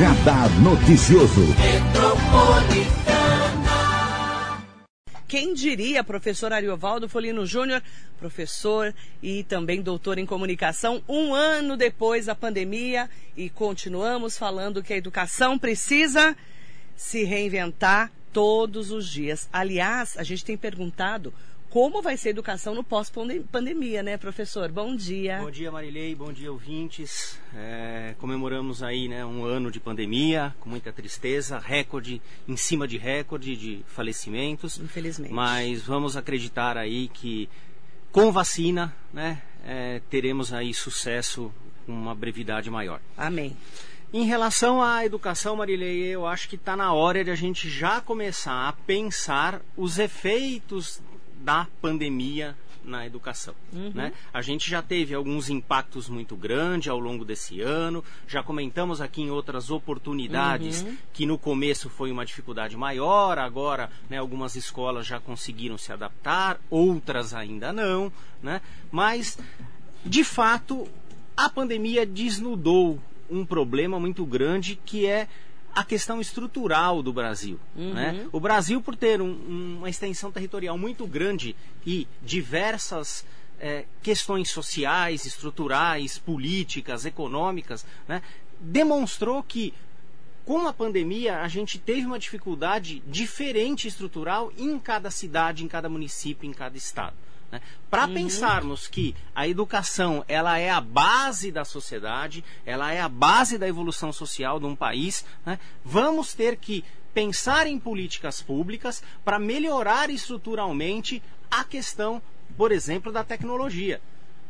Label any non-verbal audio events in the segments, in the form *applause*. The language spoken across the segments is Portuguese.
Radar Noticioso. Quem diria, professor Ariovaldo Folino Júnior, professor e também doutor em comunicação, um ano depois da pandemia e continuamos falando que a educação precisa se reinventar todos os dias. Aliás, a gente tem perguntado como vai ser a educação no pós-pandemia, né, professor? Bom dia. Bom dia, Marilei. Bom dia, ouvintes. É, comemoramos aí né, um ano de pandemia, com muita tristeza, recorde em cima de recorde de falecimentos. Infelizmente. Mas vamos acreditar aí que com vacina, né, é, teremos aí sucesso com uma brevidade maior. Amém. Em relação à educação, Marilei, eu acho que está na hora de a gente já começar a pensar os efeitos da pandemia na educação. Uhum. Né? A gente já teve alguns impactos muito grandes ao longo desse ano, já comentamos aqui em outras oportunidades uhum. que no começo foi uma dificuldade maior, agora né, algumas escolas já conseguiram se adaptar, outras ainda não, né? mas de fato a pandemia desnudou um problema muito grande que é a questão estrutural do Brasil. Uhum. Né? O Brasil, por ter um, uma extensão territorial muito grande e diversas é, questões sociais, estruturais, políticas, econômicas, né, demonstrou que com a pandemia a gente teve uma dificuldade diferente estrutural em cada cidade, em cada município, em cada estado. Né? Para uhum. pensarmos que a educação ela é a base da sociedade, ela é a base da evolução social de um país, né? vamos ter que pensar em políticas públicas para melhorar estruturalmente a questão, por exemplo, da tecnologia.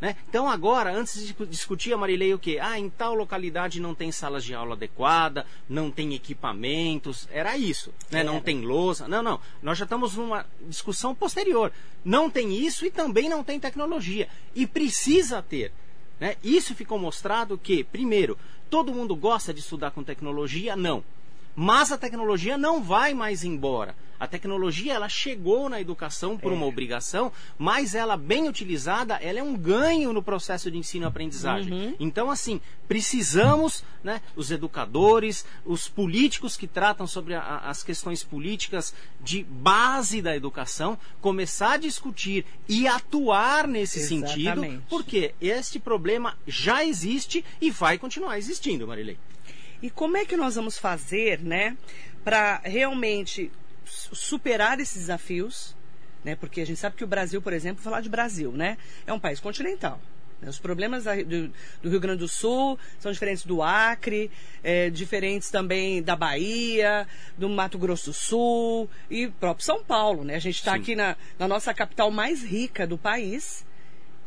Né? Então agora, antes de discutir a Marilei o que? Ah, em tal localidade não tem salas de aula adequada, não tem equipamentos, era isso, né? Não tem lousa. Não, não. Nós já estamos numa discussão posterior. Não tem isso e também não tem tecnologia. E precisa ter. Né? Isso ficou mostrado que, primeiro, todo mundo gosta de estudar com tecnologia? Não. Mas a tecnologia não vai mais embora. A tecnologia ela chegou na educação por é. uma obrigação, mas ela bem utilizada, ela é um ganho no processo de ensino-aprendizagem. Uhum. Então, assim, precisamos, né, os educadores, os políticos que tratam sobre a, as questões políticas de base da educação, começar a discutir e atuar nesse Exatamente. sentido, porque este problema já existe e vai continuar existindo, Marilei. E como é que nós vamos fazer, né, para realmente superar esses desafios, né? Porque a gente sabe que o Brasil, por exemplo, falar de Brasil, né, é um país continental. Né? Os problemas do, do, Rio Grande do Sul são diferentes do Acre, é, diferentes também da Bahia, do Mato Grosso do Sul e próprio São Paulo. Né? A gente está aqui na, na nossa capital mais rica do país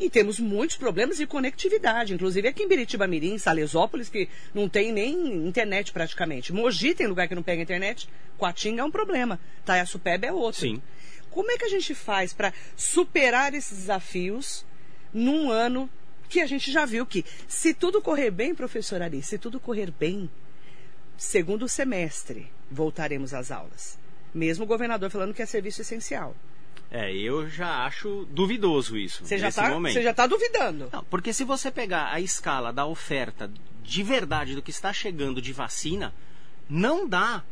e temos muitos problemas de conectividade, inclusive aqui em Biritiba Mirim, Salesópolis, que não tem nem internet praticamente. Mogi tem lugar que não pega internet. Coatinga é um problema. Taiaçupeba é outro. Sim. Como é que a gente faz para superar esses desafios num ano que a gente já viu que, se tudo correr bem, professor Ari, se tudo correr bem, segundo semestre voltaremos às aulas. Mesmo o governador falando que é serviço essencial. É, eu já acho duvidoso isso. Você já está está duvidando. Não, porque se você pegar a escala da oferta de verdade do que está chegando de vacina, não dá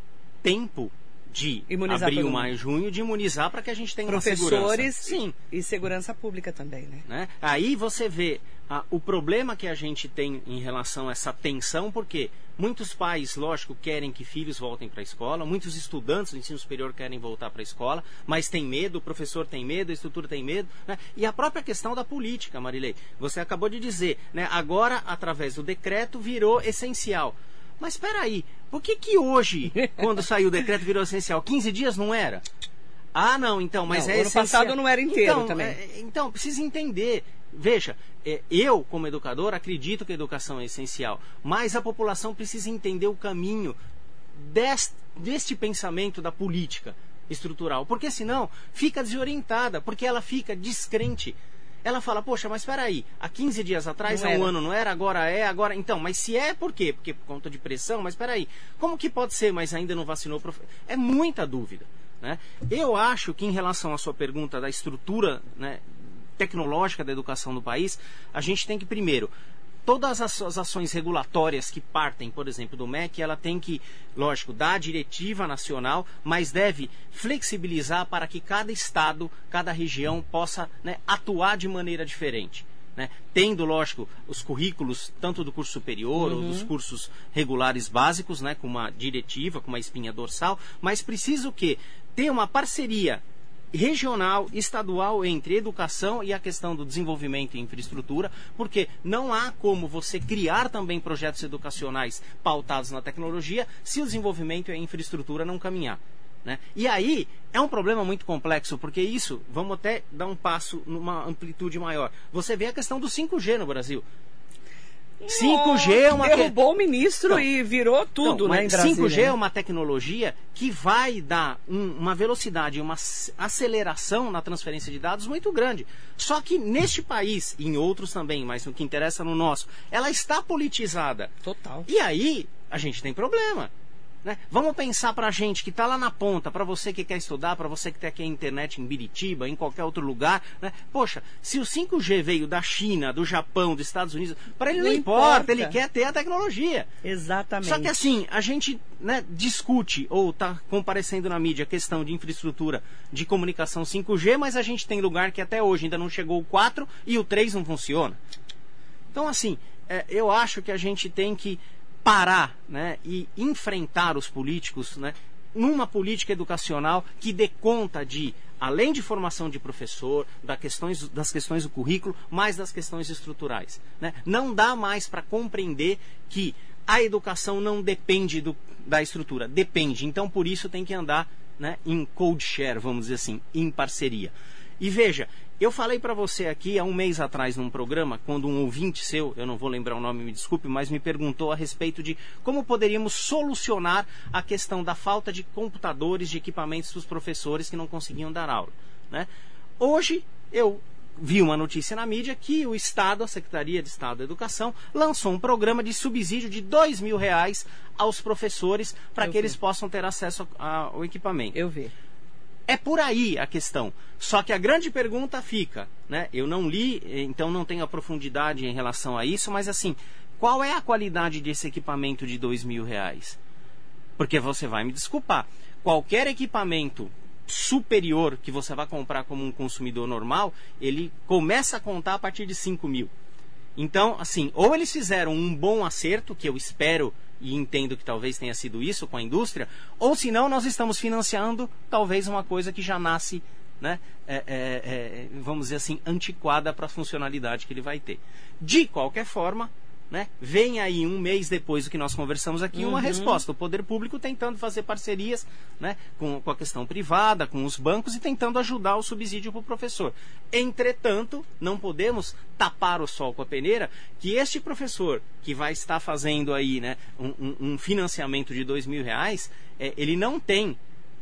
tempo de imunizar abril, maio, junho, de imunizar para que a gente tenha Professores Sim. e segurança pública também, né? né? Aí você vê ah, o problema que a gente tem em relação a essa tensão, porque muitos pais, lógico, querem que filhos voltem para a escola, muitos estudantes do ensino superior querem voltar para a escola, mas tem medo, o professor tem medo, a estrutura tem medo, né? e a própria questão da política, Marilei. Você acabou de dizer, né? agora, através do decreto, virou essencial. Mas espera aí, por que que hoje, quando saiu o decreto, virou essencial? 15 dias não era? Ah, não, então, mas não, é ano essencial. passado não era inteiro então, também. É, então, precisa entender. Veja, é, eu, como educador, acredito que a educação é essencial, mas a população precisa entender o caminho deste, deste pensamento da política estrutural, porque senão fica desorientada, porque ela fica descrente ela fala, poxa, mas espera aí, há 15 dias atrás, há um ano não era, agora é, agora... Então, mas se é, por quê? Porque por conta de pressão, mas espera aí, como que pode ser, mas ainda não vacinou? Prof... É muita dúvida. Né? Eu acho que em relação à sua pergunta da estrutura né, tecnológica da educação no país, a gente tem que primeiro todas as, as ações regulatórias que partem, por exemplo, do MEC, ela tem que, lógico, dar a diretiva nacional, mas deve flexibilizar para que cada estado, cada região possa né, atuar de maneira diferente. Né? Tendo, lógico, os currículos, tanto do curso superior uhum. ou dos cursos regulares básicos, né, com uma diretiva, com uma espinha dorsal, mas precisa o quê? Ter uma parceria regional, estadual entre educação e a questão do desenvolvimento e infraestrutura, porque não há como você criar também projetos educacionais pautados na tecnologia se o desenvolvimento e a infraestrutura não caminhar. Né? E aí é um problema muito complexo, porque isso, vamos até dar um passo numa amplitude maior. Você vê a questão do 5G no Brasil. 5G é uma derrubou o ministro e virou tudo, não, né, 5G é uma tecnologia que vai dar um, uma velocidade, uma aceleração na transferência de dados muito grande. Só que neste país e em outros também, mas o que interessa no nosso, ela está politizada. Total. E aí a gente tem problema. Né? Vamos pensar para a gente que está lá na ponta, para você que quer estudar, para você que tem aqui a internet em Biritiba, em qualquer outro lugar. Né? Poxa, se o 5G veio da China, do Japão, dos Estados Unidos, para ele não, não importa, importa, ele quer ter a tecnologia. Exatamente. Só que assim, a gente né, discute ou está comparecendo na mídia a questão de infraestrutura de comunicação 5G, mas a gente tem lugar que até hoje ainda não chegou o 4 e o 3 não funciona. Então, assim, é, eu acho que a gente tem que parar né, e enfrentar os políticos né, numa política educacional que dê conta de, além de formação de professor, das questões, das questões do currículo, mais das questões estruturais. Né? Não dá mais para compreender que a educação não depende do, da estrutura, depende. Então, por isso, tem que andar né, em code share, vamos dizer assim, em parceria. E veja, eu falei para você aqui há um mês atrás num programa, quando um ouvinte seu, eu não vou lembrar o nome, me desculpe, mas me perguntou a respeito de como poderíamos solucionar a questão da falta de computadores, de equipamentos dos professores que não conseguiam dar aula. Né? Hoje eu vi uma notícia na mídia que o Estado, a Secretaria de Estado da Educação, lançou um programa de subsídio de dois mil reais aos professores para que vi. eles possam ter acesso ao equipamento. Eu vi. É por aí a questão. Só que a grande pergunta fica, né? Eu não li, então não tenho a profundidade em relação a isso, mas assim, qual é a qualidade desse equipamento de dois mil reais? Porque você vai me desculpar. Qualquer equipamento superior que você vai comprar como um consumidor normal, ele começa a contar a partir de 5 mil. Então, assim, ou eles fizeram um bom acerto, que eu espero e entendo que talvez tenha sido isso com a indústria, ou se não, nós estamos financiando talvez uma coisa que já nasce, né, é, é, é, vamos dizer assim, antiquada para a funcionalidade que ele vai ter. De qualquer forma, né? Vem aí um mês depois do que nós conversamos aqui uhum. uma resposta. O poder público tentando fazer parcerias né, com, com a questão privada, com os bancos e tentando ajudar o subsídio para o professor. Entretanto, não podemos tapar o sol com a peneira que este professor que vai estar fazendo aí né, um, um financiamento de dois mil reais, é, ele não tem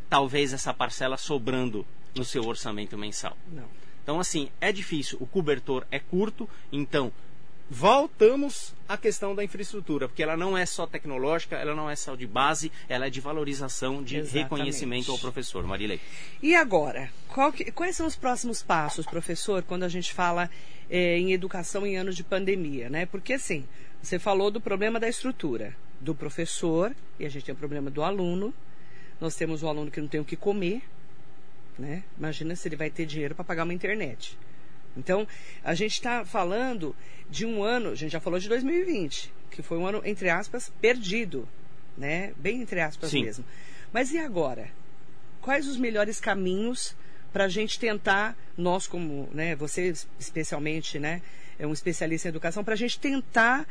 talvez essa parcela sobrando no seu orçamento mensal. Não. Então, assim, é difícil, o cobertor é curto, então voltamos à questão da infraestrutura, porque ela não é só tecnológica, ela não é só de base, ela é de valorização, de Exatamente. reconhecimento ao professor. Marilei. E agora, que, quais são os próximos passos, professor, quando a gente fala é, em educação em anos de pandemia, né? Porque assim, você falou do problema da estrutura do professor, e a gente tem o problema do aluno. Nós temos o aluno que não tem o que comer, né? Imagina se ele vai ter dinheiro para pagar uma internet. Então, a gente está falando de um ano, a gente já falou de 2020, que foi um ano, entre aspas, perdido, né? Bem entre aspas Sim. mesmo. Mas e agora? Quais os melhores caminhos para a gente tentar, nós como, né, você especialmente, né, é um especialista em educação, para a gente tentar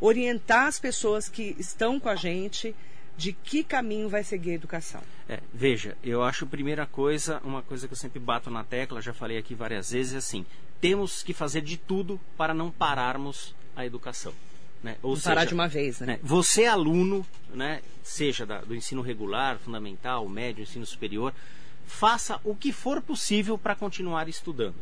orientar as pessoas que estão com a gente de que caminho vai seguir a educação? É, veja, eu acho a primeira coisa, uma coisa que eu sempre bato na tecla, já falei aqui várias vezes, é assim, temos que fazer de tudo para não pararmos a educação. Né? Ou seja, parar de uma vez, né? né? Você, aluno, né, seja da, do ensino regular, fundamental, médio, ensino superior, faça o que for possível para continuar estudando.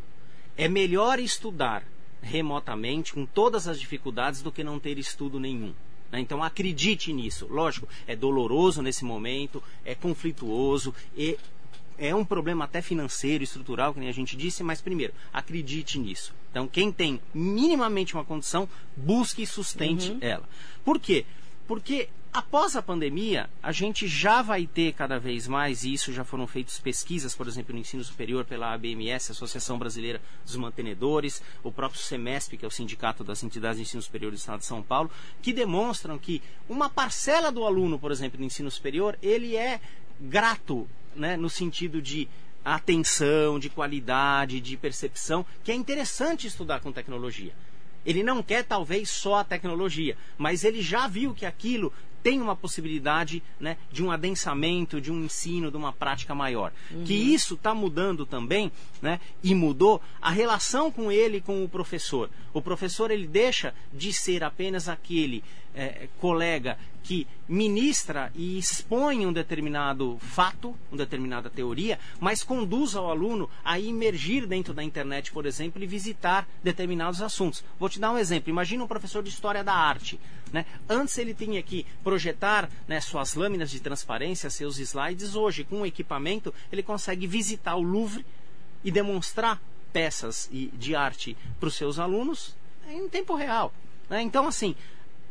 É melhor estudar remotamente, com todas as dificuldades, do que não ter estudo nenhum. Né? Então acredite nisso. Lógico, é doloroso nesse momento, é conflituoso e é um problema até financeiro, estrutural, que a gente disse, mas primeiro, acredite nisso. Então, quem tem minimamente uma condição, busque e sustente uhum. ela. Por quê? Porque após a pandemia, a gente já vai ter cada vez mais, e isso já foram feitas pesquisas, por exemplo, no ensino superior pela ABMS, Associação Brasileira dos Mantenedores, o próprio SEMESP, que é o Sindicato das Entidades de Ensino Superior do Estado de São Paulo, que demonstram que uma parcela do aluno, por exemplo, do ensino superior, ele é grato, né, no sentido de atenção, de qualidade, de percepção, que é interessante estudar com tecnologia. Ele não quer talvez só a tecnologia, mas ele já viu que aquilo tem uma possibilidade né, de um adensamento, de um ensino, de uma prática maior. Uhum. Que isso está mudando também, né, e mudou a relação com ele com o professor. O professor ele deixa de ser apenas aquele é, colega que ministra e expõe um determinado fato, uma determinada teoria, mas conduz ao aluno a imergir dentro da internet, por exemplo, e visitar determinados assuntos. Vou te dar um exemplo. Imagina um professor de história da arte. Né? Antes ele tinha que projetar né, suas lâminas de transparência, seus slides. Hoje, com o equipamento, ele consegue visitar o Louvre e demonstrar peças de arte para os seus alunos em tempo real. Né? Então, assim,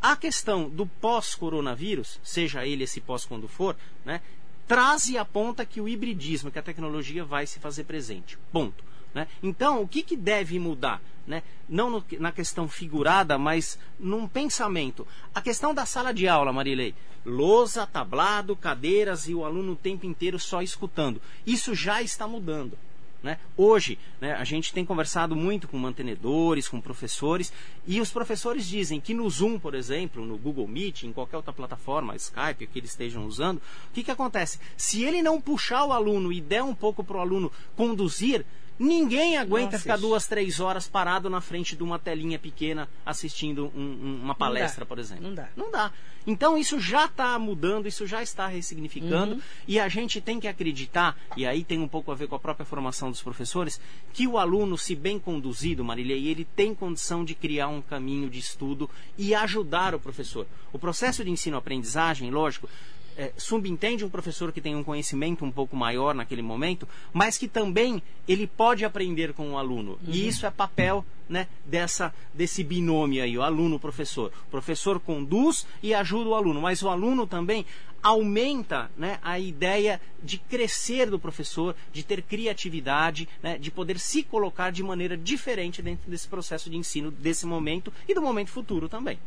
a questão do pós-coronavírus, seja ele esse pós quando for, né, traz e aponta que o hibridismo, que a tecnologia vai se fazer presente. Ponto. Né? Então, o que, que deve mudar? Né? Não no, na questão figurada, mas num pensamento. A questão da sala de aula, Marilei. Lousa, tablado, cadeiras e o aluno o tempo inteiro só escutando. Isso já está mudando. Né? Hoje, né, a gente tem conversado muito com mantenedores, com professores, e os professores dizem que no Zoom, por exemplo, no Google Meet, em qualquer outra plataforma, Skype, que eles estejam usando, o que, que acontece? Se ele não puxar o aluno e der um pouco para o aluno conduzir, Ninguém aguenta ficar duas, três horas parado na frente de uma telinha pequena assistindo um, um, uma palestra, por exemplo. Não dá. Não dá. Então isso já está mudando, isso já está ressignificando uhum. e a gente tem que acreditar, e aí tem um pouco a ver com a própria formação dos professores, que o aluno, se bem conduzido, Marília, ele tem condição de criar um caminho de estudo e ajudar o professor. O processo de ensino-aprendizagem, lógico, é, subentende um professor que tem um conhecimento um pouco maior naquele momento, mas que também ele pode aprender com o aluno. Uhum. E isso é papel né, dessa, desse binômio aí, o aluno-professor. O professor conduz e ajuda o aluno, mas o aluno também aumenta né, a ideia de crescer do professor, de ter criatividade, né, de poder se colocar de maneira diferente dentro desse processo de ensino, desse momento e do momento futuro também.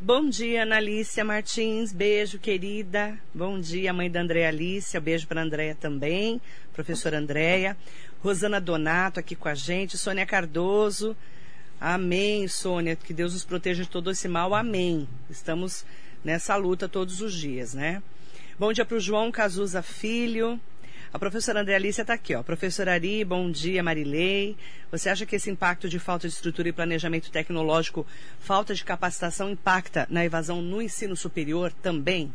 Bom dia, Analícia Martins. Beijo, querida. Bom dia, mãe da Andréa Alicia. Beijo para Andréia também, professora Andréia. Rosana Donato aqui com a gente. Sônia Cardoso. Amém, Sônia. Que Deus nos proteja de todo esse mal. Amém. Estamos nessa luta todos os dias, né? Bom dia para o João Cazuza Filho. A professora André Alicia está aqui, ó. Professora Ari, bom dia, Marilei. Você acha que esse impacto de falta de estrutura e planejamento tecnológico, falta de capacitação, impacta na evasão no ensino superior também?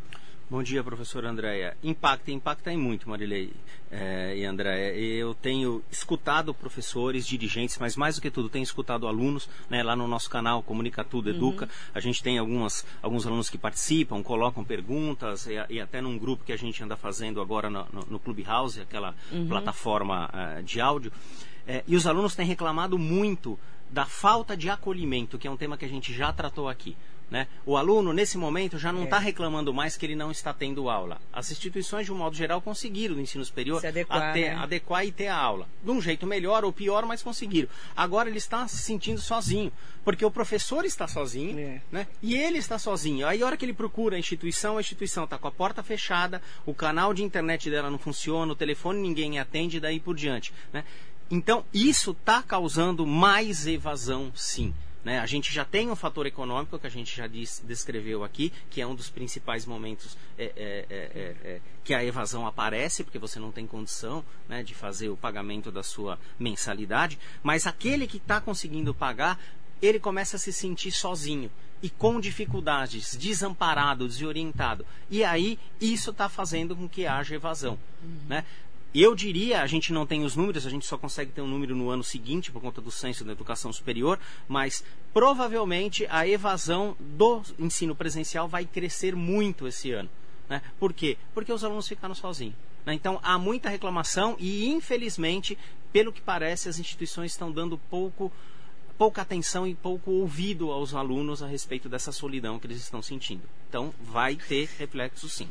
Bom dia, professora Andréia. Impacta, impacta em muito, Marilei é, e Andréia. Eu tenho escutado professores, dirigentes, mas mais do que tudo, tenho escutado alunos, né, lá no nosso canal Comunica Tudo Educa. Uhum. A gente tem algumas, alguns alunos que participam, colocam perguntas, e, e, até num grupo que a gente anda fazendo agora no, no, no Clubhouse, aquela uhum. plataforma uh, de áudio. É, e os alunos têm reclamado muito da falta de acolhimento, que é um tema que a gente já tratou aqui. Né? O aluno, nesse momento, já não está é. reclamando mais que ele não está tendo aula. As instituições, de um modo geral, conseguiram no ensino superior adequar, até, né? adequar e ter a aula. De um jeito melhor ou pior, mas conseguiram. Agora ele está se sentindo sozinho, porque o professor está sozinho é. né? e ele está sozinho. Aí, a hora que ele procura a instituição, a instituição está com a porta fechada, o canal de internet dela não funciona, o telefone ninguém atende e daí por diante. Né? Então, isso está causando mais evasão, sim. Né? A gente já tem um fator econômico que a gente já descreveu aqui, que é um dos principais momentos é, é, é, é, é que a evasão aparece, porque você não tem condição né, de fazer o pagamento da sua mensalidade. Mas aquele que está conseguindo pagar, ele começa a se sentir sozinho e com dificuldades, desamparado, desorientado. E aí isso está fazendo com que haja evasão. Uhum. Né? Eu diria, a gente não tem os números, a gente só consegue ter um número no ano seguinte por conta do censo da educação superior, mas provavelmente a evasão do ensino presencial vai crescer muito esse ano. Né? Por quê? Porque os alunos ficaram sozinhos. Né? Então há muita reclamação e, infelizmente, pelo que parece, as instituições estão dando pouco pouca atenção e pouco ouvido aos alunos a respeito dessa solidão que eles estão sentindo. Então, vai ter reflexo sim.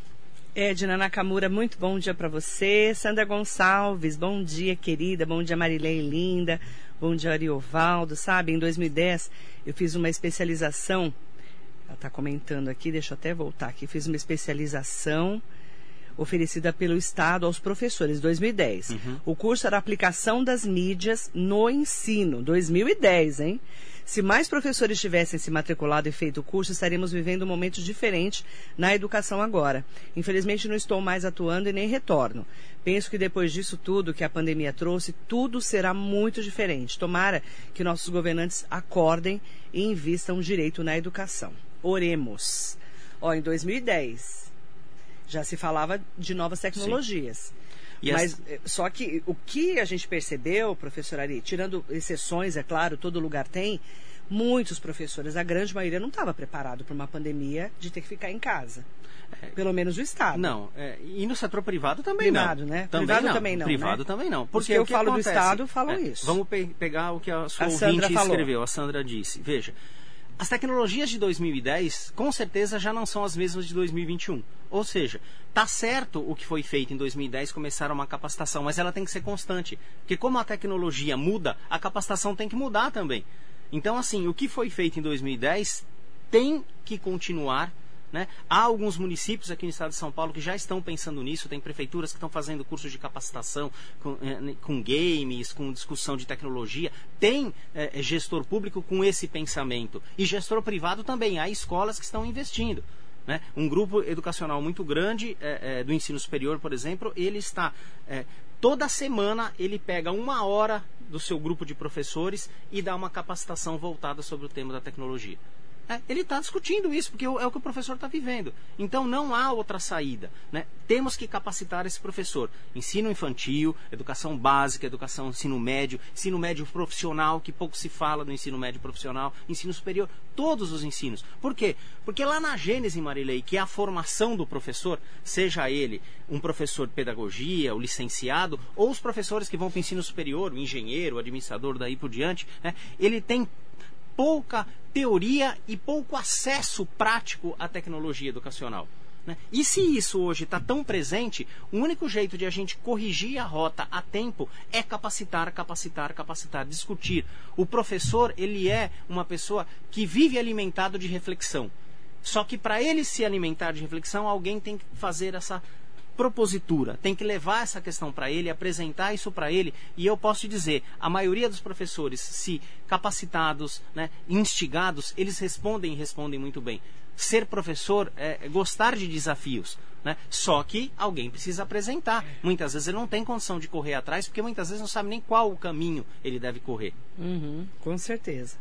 Edna Nakamura, muito bom dia para você. Sandra Gonçalves, bom dia, querida. Bom dia, Marilei Linda. Bom dia, Ariovaldo. Sabe, em 2010 eu fiz uma especialização. Ela está comentando aqui, deixa eu até voltar aqui. Fiz uma especialização oferecida pelo Estado aos professores, 2010. Uhum. O curso era Aplicação das Mídias no Ensino, 2010, hein? Se mais professores tivessem se matriculado e feito o curso, estaríamos vivendo um momento diferente na educação agora. Infelizmente, não estou mais atuando e nem retorno. Penso que depois disso tudo que a pandemia trouxe, tudo será muito diferente. Tomara que nossos governantes acordem e invistam direito na educação. Oremos. Ó, em 2010, já se falava de novas tecnologias. Mas as... Eh, só que o que a gente percebeu, professor Ari, tirando exceções, é claro, todo lugar tem, muitos professores, a grande maioria não estava preparado para uma pandemia de ter que ficar em casa. É, Pelo menos o Estado. Não, é, e no setor privado também privado, não. Né? Também privado não. também não. Privado né? também não. Porque eu falo acontece? do Estado, falam é, isso. Vamos pe pegar o que a sua a ouvinte escreveu, a Sandra disse. Veja, as tecnologias de 2010, com certeza, já não são as mesmas de 2021. Ou seja, tá certo o que foi feito em 2010 começar uma capacitação, mas ela tem que ser constante. Porque como a tecnologia muda, a capacitação tem que mudar também. Então, assim, o que foi feito em 2010 tem que continuar né? Há alguns municípios aqui no estado de São Paulo que já estão pensando nisso, tem prefeituras que estão fazendo cursos de capacitação com, eh, com games, com discussão de tecnologia. Tem eh, gestor público com esse pensamento. E gestor privado também. Há escolas que estão investindo. Né? Um grupo educacional muito grande eh, do ensino superior, por exemplo, ele está. toda semana ele pega uma hora do seu grupo de professores e dá uma capacitação voltada sobre o tema da tecnologia. É, ele está discutindo isso, porque é o que o professor está vivendo. Então não há outra saída. Né? Temos que capacitar esse professor. Ensino infantil, educação básica, educação ensino médio, ensino médio profissional, que pouco se fala do ensino médio profissional, ensino superior, todos os ensinos. Por quê? Porque lá na Gênese, Marilei, que é a formação do professor, seja ele um professor de pedagogia, o licenciado, ou os professores que vão para o ensino superior, o engenheiro, o administrador, daí por diante, né? ele tem pouca teoria e pouco acesso prático à tecnologia educacional. Né? E se isso hoje está tão presente, o único jeito de a gente corrigir a rota a tempo é capacitar, capacitar, capacitar, discutir. O professor, ele é uma pessoa que vive alimentado de reflexão. Só que para ele se alimentar de reflexão, alguém tem que fazer essa propositura, tem que levar essa questão para ele, apresentar isso para ele, e eu posso te dizer, a maioria dos professores, se capacitados, né, instigados, eles respondem e respondem muito bem. Ser professor é gostar de desafios. Né? Só que alguém precisa apresentar. Muitas vezes ele não tem condição de correr atrás, porque muitas vezes não sabe nem qual o caminho ele deve correr. Uhum, com certeza.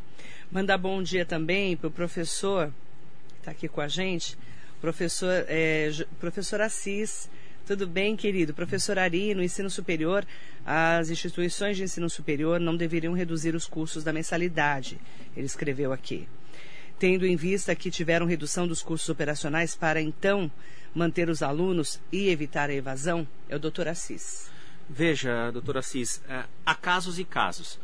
Mandar bom dia também para o professor, que está aqui com a gente, professor, é, professor Assis, tudo bem, querido? Professor Ari, no ensino superior, as instituições de ensino superior não deveriam reduzir os custos da mensalidade, ele escreveu aqui. Tendo em vista que tiveram redução dos custos operacionais para então manter os alunos e evitar a evasão, é o doutor Assis. Veja, doutor Assis, é, há casos e casos.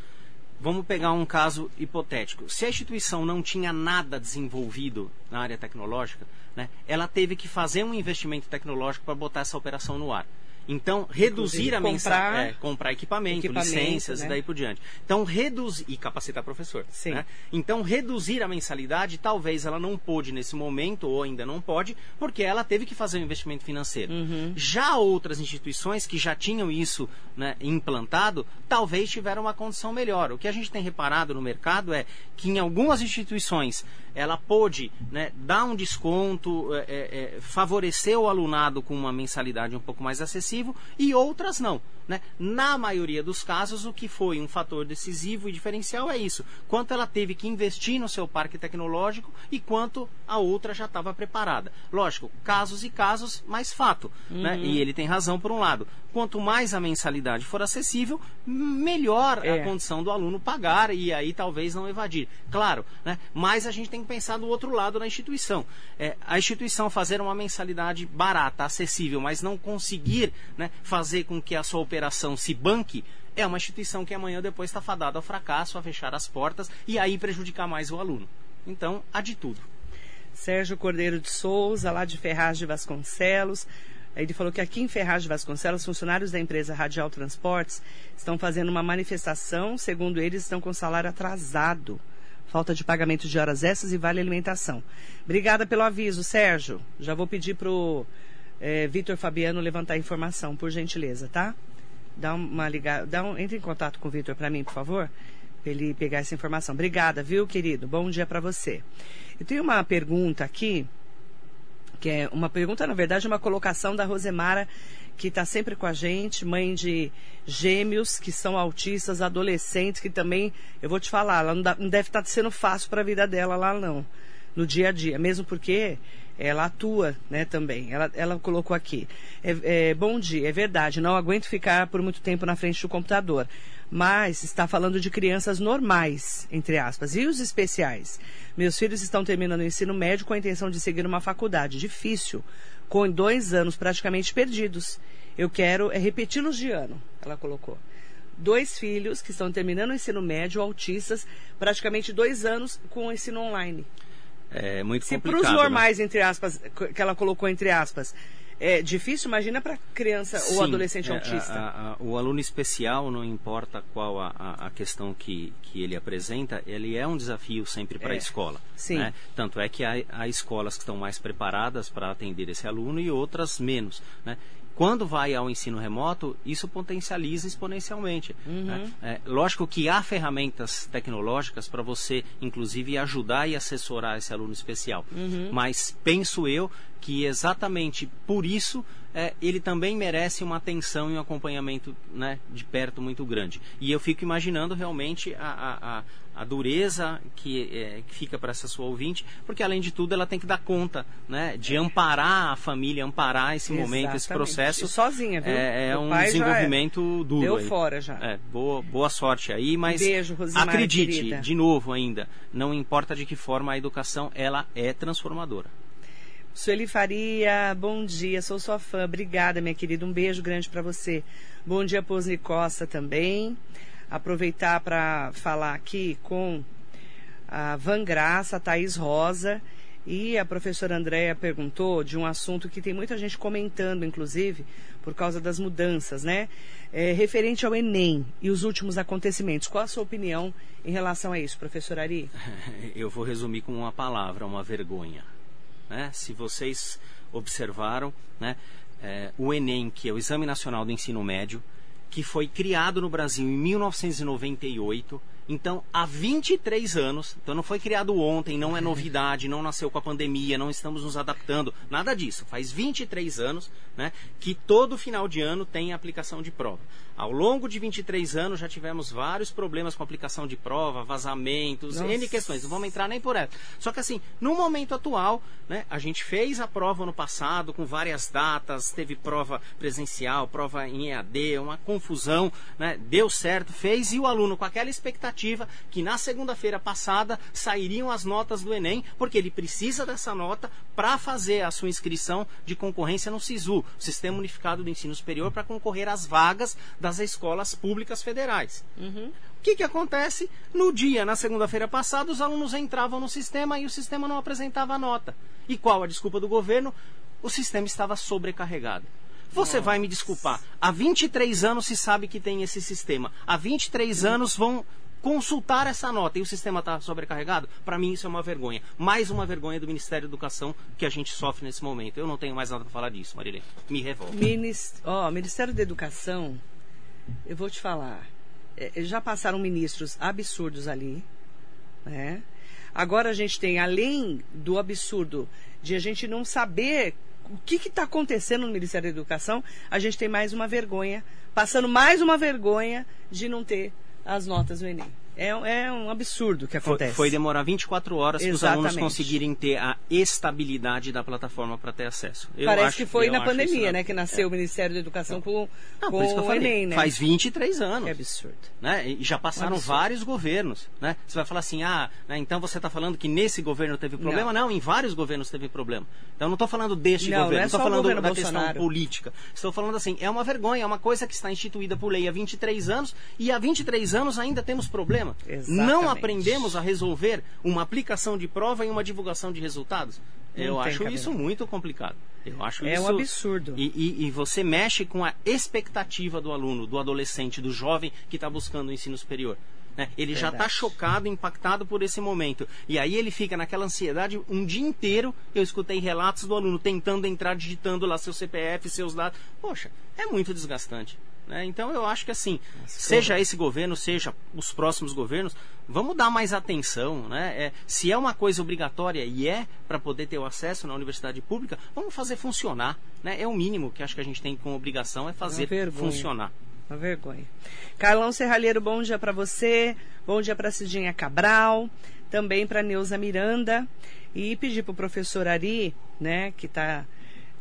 Vamos pegar um caso hipotético. Se a instituição não tinha nada desenvolvido na área tecnológica, né, ela teve que fazer um investimento tecnológico para botar essa operação no ar. Então, reduzir a mensagem. É, comprar equipamento, equipamento licenças né? e daí por diante. Então, reduzir. E capacitar professor. Sim. Né? Então, reduzir a mensalidade, talvez ela não pôde nesse momento, ou ainda não pode, porque ela teve que fazer um investimento financeiro. Uhum. Já outras instituições que já tinham isso né, implantado, talvez tiveram uma condição melhor. O que a gente tem reparado no mercado é que em algumas instituições ela pôde né, dar um desconto, é, é, é, favorecer o alunado com uma mensalidade um pouco mais acessível e outras não. Né? Na maioria dos casos, o que foi um fator decisivo e diferencial é isso: quanto ela teve que investir no seu parque tecnológico e quanto a outra já estava preparada. Lógico, casos e casos, mas fato. Né? Uhum. Né? E ele tem razão por um lado. Quanto mais a mensalidade for acessível, melhor é. a condição do aluno pagar e aí talvez não evadir. Claro, né? mas a gente tem que pensar do outro lado da instituição. É, a instituição fazer uma mensalidade barata, acessível, mas não conseguir né, fazer com que a sua operação se banque, é uma instituição que amanhã depois está fadada ao fracasso, a fechar as portas e aí prejudicar mais o aluno. Então, há de tudo. Sérgio Cordeiro de Souza, lá de Ferraz de Vasconcelos. Ele falou que aqui em Ferraz de Vasconcelos, funcionários da empresa Radial Transportes estão fazendo uma manifestação. Segundo eles, estão com salário atrasado. Falta de pagamento de horas extras e vale alimentação. Obrigada pelo aviso, Sérgio. Já vou pedir para o é, Vitor Fabiano levantar a informação, por gentileza, tá? Dá uma ligada, dá um, entre em contato com o Vitor para mim, por favor, para ele pegar essa informação. Obrigada, viu, querido? Bom dia para você. Eu tenho uma pergunta aqui que é uma pergunta, na verdade, uma colocação da Rosemara, que está sempre com a gente, mãe de gêmeos que são autistas, adolescentes, que também, eu vou te falar, ela não, dá, não deve estar tá sendo fácil para a vida dela lá, não, no dia a dia, mesmo porque ela atua, né, também. Ela, ela colocou aqui. É, é, bom dia, é verdade, não aguento ficar por muito tempo na frente do computador mas está falando de crianças normais, entre aspas, e os especiais. Meus filhos estão terminando o ensino médio com a intenção de seguir uma faculdade difícil, com dois anos praticamente perdidos. Eu quero é repeti-los de ano, ela colocou. Dois filhos que estão terminando o ensino médio, autistas, praticamente dois anos com o ensino online. É muito Se complicado. Se para os normais, né? entre aspas, que ela colocou entre aspas, é difícil, imagina para criança Sim, ou adolescente é, autista. A, a, o aluno especial, não importa qual a, a, questão que, que ele apresenta, ele é um desafio sempre para a é, escola. Sim. Né? Tanto é que há, há escolas que estão mais preparadas para atender esse aluno e outras menos. Né? Quando vai ao ensino remoto, isso potencializa exponencialmente. Uhum. Né? É, lógico que há ferramentas tecnológicas para você, inclusive, ajudar e assessorar esse aluno especial. Uhum. Mas penso eu que exatamente por isso é, ele também merece uma atenção e um acompanhamento né, de perto muito grande. E eu fico imaginando realmente a, a, a dureza que, é, que fica para essa sua ouvinte, porque além de tudo ela tem que dar conta né, de amparar a família, amparar esse Exatamente. momento, esse processo. sozinha, viu? É, é um desenvolvimento duro. Deu aí. fora já. É, boa, boa sorte aí, mas Beijo, Rosimar, acredite, querida. de novo ainda, não importa de que forma a educação, ela é transformadora. Sueli Faria, bom dia, sou sua fã. Obrigada, minha querida. Um beijo grande para você. Bom dia, Posni Costa também. Aproveitar para falar aqui com a Van Graça, a Thaís Rosa. E a professora Andréa perguntou de um assunto que tem muita gente comentando, inclusive, por causa das mudanças, né? É, referente ao Enem e os últimos acontecimentos. Qual a sua opinião em relação a isso, professor Ari? *laughs* Eu vou resumir com uma palavra, uma vergonha né? Se vocês observaram, né? É, o Enem, que é o Exame Nacional do Ensino Médio, que foi criado no Brasil em 1998. Então, há 23 anos, então não foi criado ontem, não é novidade, não nasceu com a pandemia, não estamos nos adaptando, nada disso. Faz 23 anos né, que todo final de ano tem aplicação de prova. Ao longo de 23 anos já tivemos vários problemas com aplicação de prova, vazamentos, Nossa. N questões. Não vamos entrar nem por ela. Só que assim, no momento atual, né, a gente fez a prova no passado com várias datas, teve prova presencial, prova em EAD, uma confusão, né, deu certo, fez e o aluno com aquela expectativa que na segunda-feira passada sairiam as notas do Enem, porque ele precisa dessa nota para fazer a sua inscrição de concorrência no SISU, Sistema Unificado do Ensino Superior, para concorrer às vagas das escolas públicas federais. Uhum. O que, que acontece? No dia, na segunda-feira passada, os alunos entravam no sistema e o sistema não apresentava nota. E qual a desculpa do governo? O sistema estava sobrecarregado. Você Nossa. vai me desculpar. Há 23 anos se sabe que tem esse sistema. Há 23 uhum. anos vão consultar essa nota e o sistema está sobrecarregado, para mim isso é uma vergonha. Mais uma vergonha do Ministério da Educação que a gente sofre nesse momento. Eu não tenho mais nada para falar disso, Marilene. Me revolta. Minist... Oh, Ministério da Educação eu vou te falar, é, já passaram ministros absurdos ali, né? Agora a gente tem, além do absurdo de a gente não saber o que está acontecendo no Ministério da Educação, a gente tem mais uma vergonha, passando mais uma vergonha de não ter as notas do Enem. É, é um absurdo que acontece. Foi, foi demorar 24 horas para os alunos conseguirem ter a estabilidade da plataforma para ter acesso. Eu Parece acho, que foi na pandemia, né? Que nasceu é. o Ministério da Educação com, Não, com o falei, Enem, né? Faz 23 anos. Que absurdo. Né? E já passaram vários governos. Né? Você vai falar assim, ah, né, então você está falando que nesse governo teve problema? Não, não em vários governos teve problema. Então não estou falando deste não, governo, não é estou falando da Bolsonaro. questão política. Estou falando assim, é uma vergonha, é uma coisa que está instituída por lei há 23 anos e há 23 anos ainda temos problema. Exatamente. Não aprendemos a resolver uma aplicação de prova e uma divulgação de resultados? Não eu acho cabelo. isso muito complicado. Eu acho é isso, um absurdo. E, e, e, você mexe com a expectativa do aluno, do adolescente, do jovem que está buscando o ensino superior. Né? Ele tá Verdade. já está chocado, impactado por esse momento. E aí ele fica naquela ansiedade um dia inteiro. Eu escutei relatos do aluno tentando entrar, digitando lá seu CPF, seus dados. Poxa, é muito desgastante. Né? Então eu acho que assim, seja esse governo, seja os próximos governos, vamos dar mais atenção. Né? É, se é uma coisa obrigatória e é para poder ter o acesso na universidade pública, vamos fazer funcionar. Né? É o mínimo que acho que a gente tem como obrigação é fazer funcionar. Uma vergonha. Carlão Serralheiro, bom dia para você. Bom dia para Cidinha Cabral. Também para Neuza Miranda. E pedir para o professor Ari, né, que está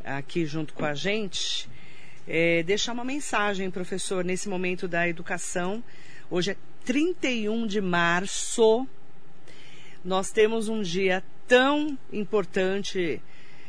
aqui junto com a gente, é, deixar uma mensagem, professor, nesse momento da educação. Hoje é 31 de março. Nós temos um dia tão importante,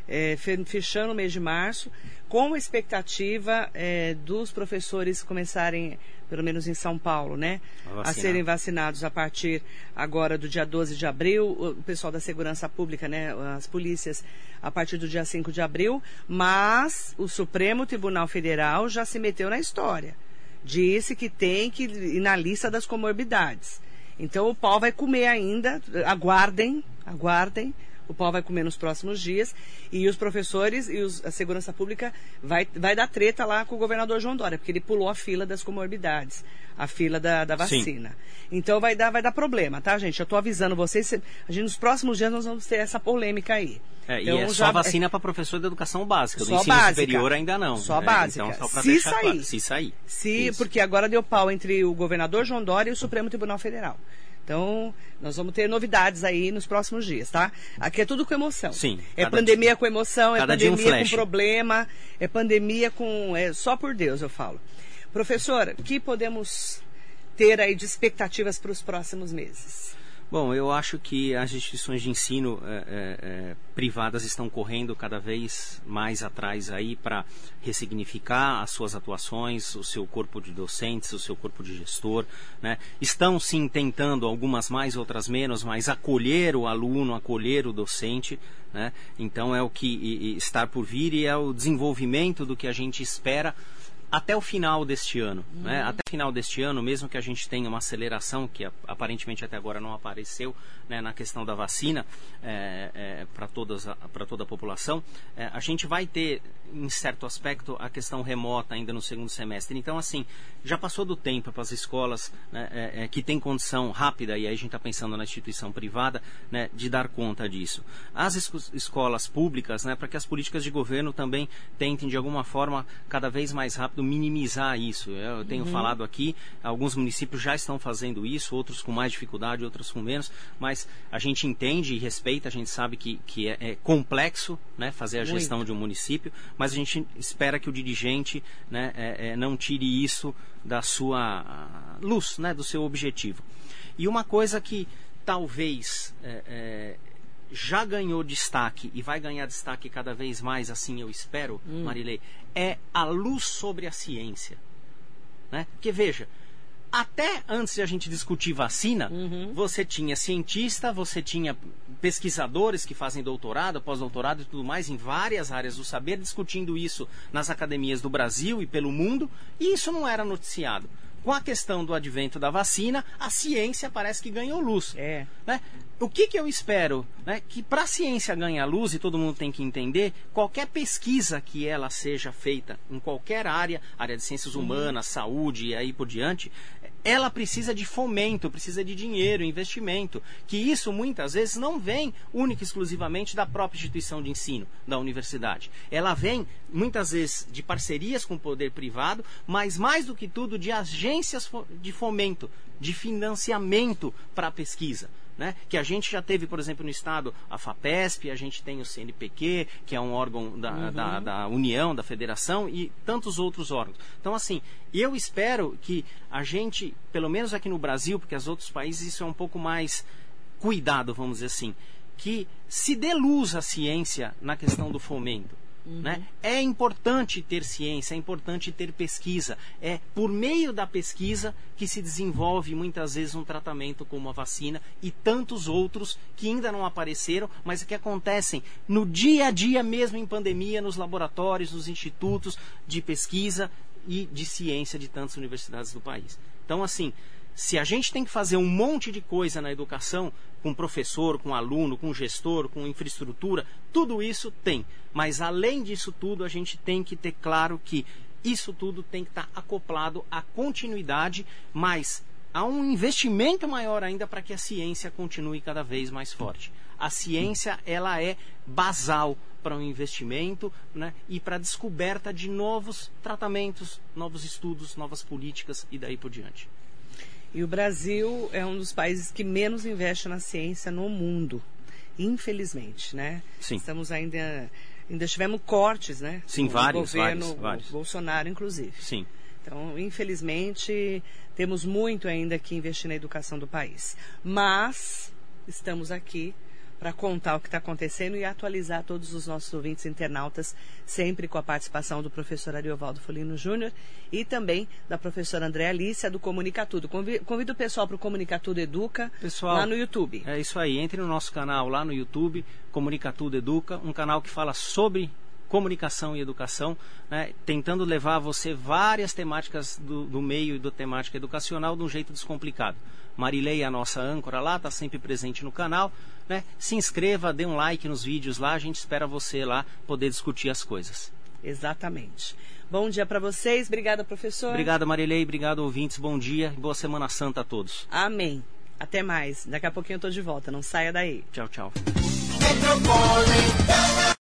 é, fechando o mês de março, com a expectativa é, dos professores começarem pelo menos em São Paulo, né? A, a serem vacinados a partir agora do dia 12 de abril, o pessoal da segurança pública, né? As polícias a partir do dia 5 de abril, mas o Supremo Tribunal Federal já se meteu na história. Disse que tem que ir na lista das comorbidades. Então o pau vai comer ainda, aguardem, aguardem o pau vai comer nos próximos dias e os professores e os, a segurança pública vai, vai dar treta lá com o governador João Dória, porque ele pulou a fila das comorbidades, a fila da, da vacina. Sim. Então vai dar, vai dar problema, tá, gente? Eu estou avisando vocês, a gente, nos próximos dias nós vamos ter essa polêmica aí. É, então, e é só já, vacina para professor de educação básica, do ensino básica, superior ainda não. Só é, básica. Então, só se sair. Claro, se sair. Se, porque agora deu pau entre o governador João Dória e o Supremo Tribunal Federal. Então, nós vamos ter novidades aí nos próximos dias, tá? Aqui é tudo com emoção. Sim. É pandemia dia, com emoção, é pandemia um com problema, é pandemia com. É só por Deus, eu falo. Professora, o que podemos ter aí de expectativas para os próximos meses? Bom, eu acho que as instituições de ensino é, é, é, privadas estão correndo cada vez mais atrás aí para ressignificar as suas atuações, o seu corpo de docentes, o seu corpo de gestor, né? Estão sim tentando algumas mais, outras menos, mas acolher o aluno, acolher o docente, né? Então é o que e, e estar por vir e é o desenvolvimento do que a gente espera até o final deste ano. Uhum. Né? Até o final deste ano, mesmo que a gente tenha uma aceleração, que aparentemente até agora não apareceu né, na questão da vacina é, é, para toda a população, é, a gente vai ter, em certo aspecto, a questão remota ainda no segundo semestre. Então, assim, já passou do tempo para as escolas né, é, é, que têm condição rápida, e aí a gente está pensando na instituição privada, né, de dar conta disso. As escolas públicas, né, para que as políticas de governo também tentem, de alguma forma, cada vez mais rápido minimizar isso. Eu tenho uhum. falado aqui, alguns municípios já estão fazendo isso, outros com mais dificuldade, outros com menos, mas a gente entende e respeita, a gente sabe que, que é, é complexo né, fazer a gestão Muito. de um município, mas a gente espera que o dirigente né, é, é, não tire isso da sua luz, né, do seu objetivo. E uma coisa que talvez é, é, já ganhou destaque e vai ganhar destaque cada vez mais, assim eu espero, hum. Marilei, é a luz sobre a ciência. Né? Porque veja, até antes de a gente discutir vacina, uhum. você tinha cientista, você tinha pesquisadores que fazem doutorado, pós-doutorado e tudo mais em várias áreas do saber, discutindo isso nas academias do Brasil e pelo mundo, e isso não era noticiado com a questão do advento da vacina, a ciência parece que ganhou luz. É. Né? O que, que eu espero? Né? Que para a ciência ganhar luz, e todo mundo tem que entender, qualquer pesquisa que ela seja feita em qualquer área, área de ciências uhum. humanas, saúde e aí por diante, ela precisa de fomento, precisa de dinheiro, investimento, que isso muitas vezes não vem única e exclusivamente da própria instituição de ensino, da universidade. Ela vem muitas vezes de parcerias com o poder privado, mas mais do que tudo de agências de fomento, de financiamento para a pesquisa. Né? Que a gente já teve, por exemplo, no Estado, a FAPESP, a gente tem o CNPq, que é um órgão da, uhum. da, da, União, da Federação, e tantos outros órgãos. Então, assim, eu espero que a gente, pelo menos aqui no Brasil, porque os outros países isso é um pouco mais cuidado, vamos dizer assim, que se dê luz à ciência na questão do fomento. Uhum. Né? É importante ter ciência, é importante ter pesquisa. É por meio da pesquisa que se desenvolve muitas vezes um tratamento como a vacina e tantos outros que ainda não apareceram, mas que acontecem no dia a dia mesmo em pandemia, nos laboratórios, nos institutos de pesquisa e de ciência de tantas universidades do país. Então, assim, se a gente tem que fazer um monte de coisa na educação, com professor, com aluno, com gestor, com infraestrutura, tudo isso tem. Mas além disso tudo, a gente tem que ter claro que isso tudo tem que estar acoplado à continuidade, mas há um investimento maior ainda para que a ciência continue cada vez mais forte. A ciência ela é basal para o investimento né, e para a descoberta de novos tratamentos, novos estudos, novas políticas e daí por diante. E o Brasil é um dos países que menos investe na ciência no mundo, infelizmente, né? Sim. Estamos ainda ainda tivemos cortes, né? Sim, vários, governo vários, vários. Bolsonaro, inclusive. Sim. Então, infelizmente, temos muito ainda que investir na educação do país. Mas estamos aqui para contar o que está acontecendo e atualizar todos os nossos ouvintes internautas, sempre com a participação do professor Ariovaldo Folino Júnior e também da professora Andréa Alícia, do Comunicatudo. Convido o pessoal para o Comunicatudo Educa pessoal, lá no YouTube. É isso aí, entre no nosso canal lá no YouTube, Comunicatudo Educa, um canal que fala sobre comunicação e educação, né, tentando levar a você várias temáticas do, do meio e da temática educacional de um jeito descomplicado. Marilei, a nossa âncora lá, está sempre presente no canal. Né? Se inscreva, dê um like nos vídeos lá, a gente espera você lá poder discutir as coisas. Exatamente. Bom dia para vocês, obrigada professor. Obrigado Marilei, obrigado ouvintes, bom dia e boa Semana Santa a todos. Amém. Até mais. Daqui a pouquinho eu tô de volta, não saia daí. Tchau, tchau.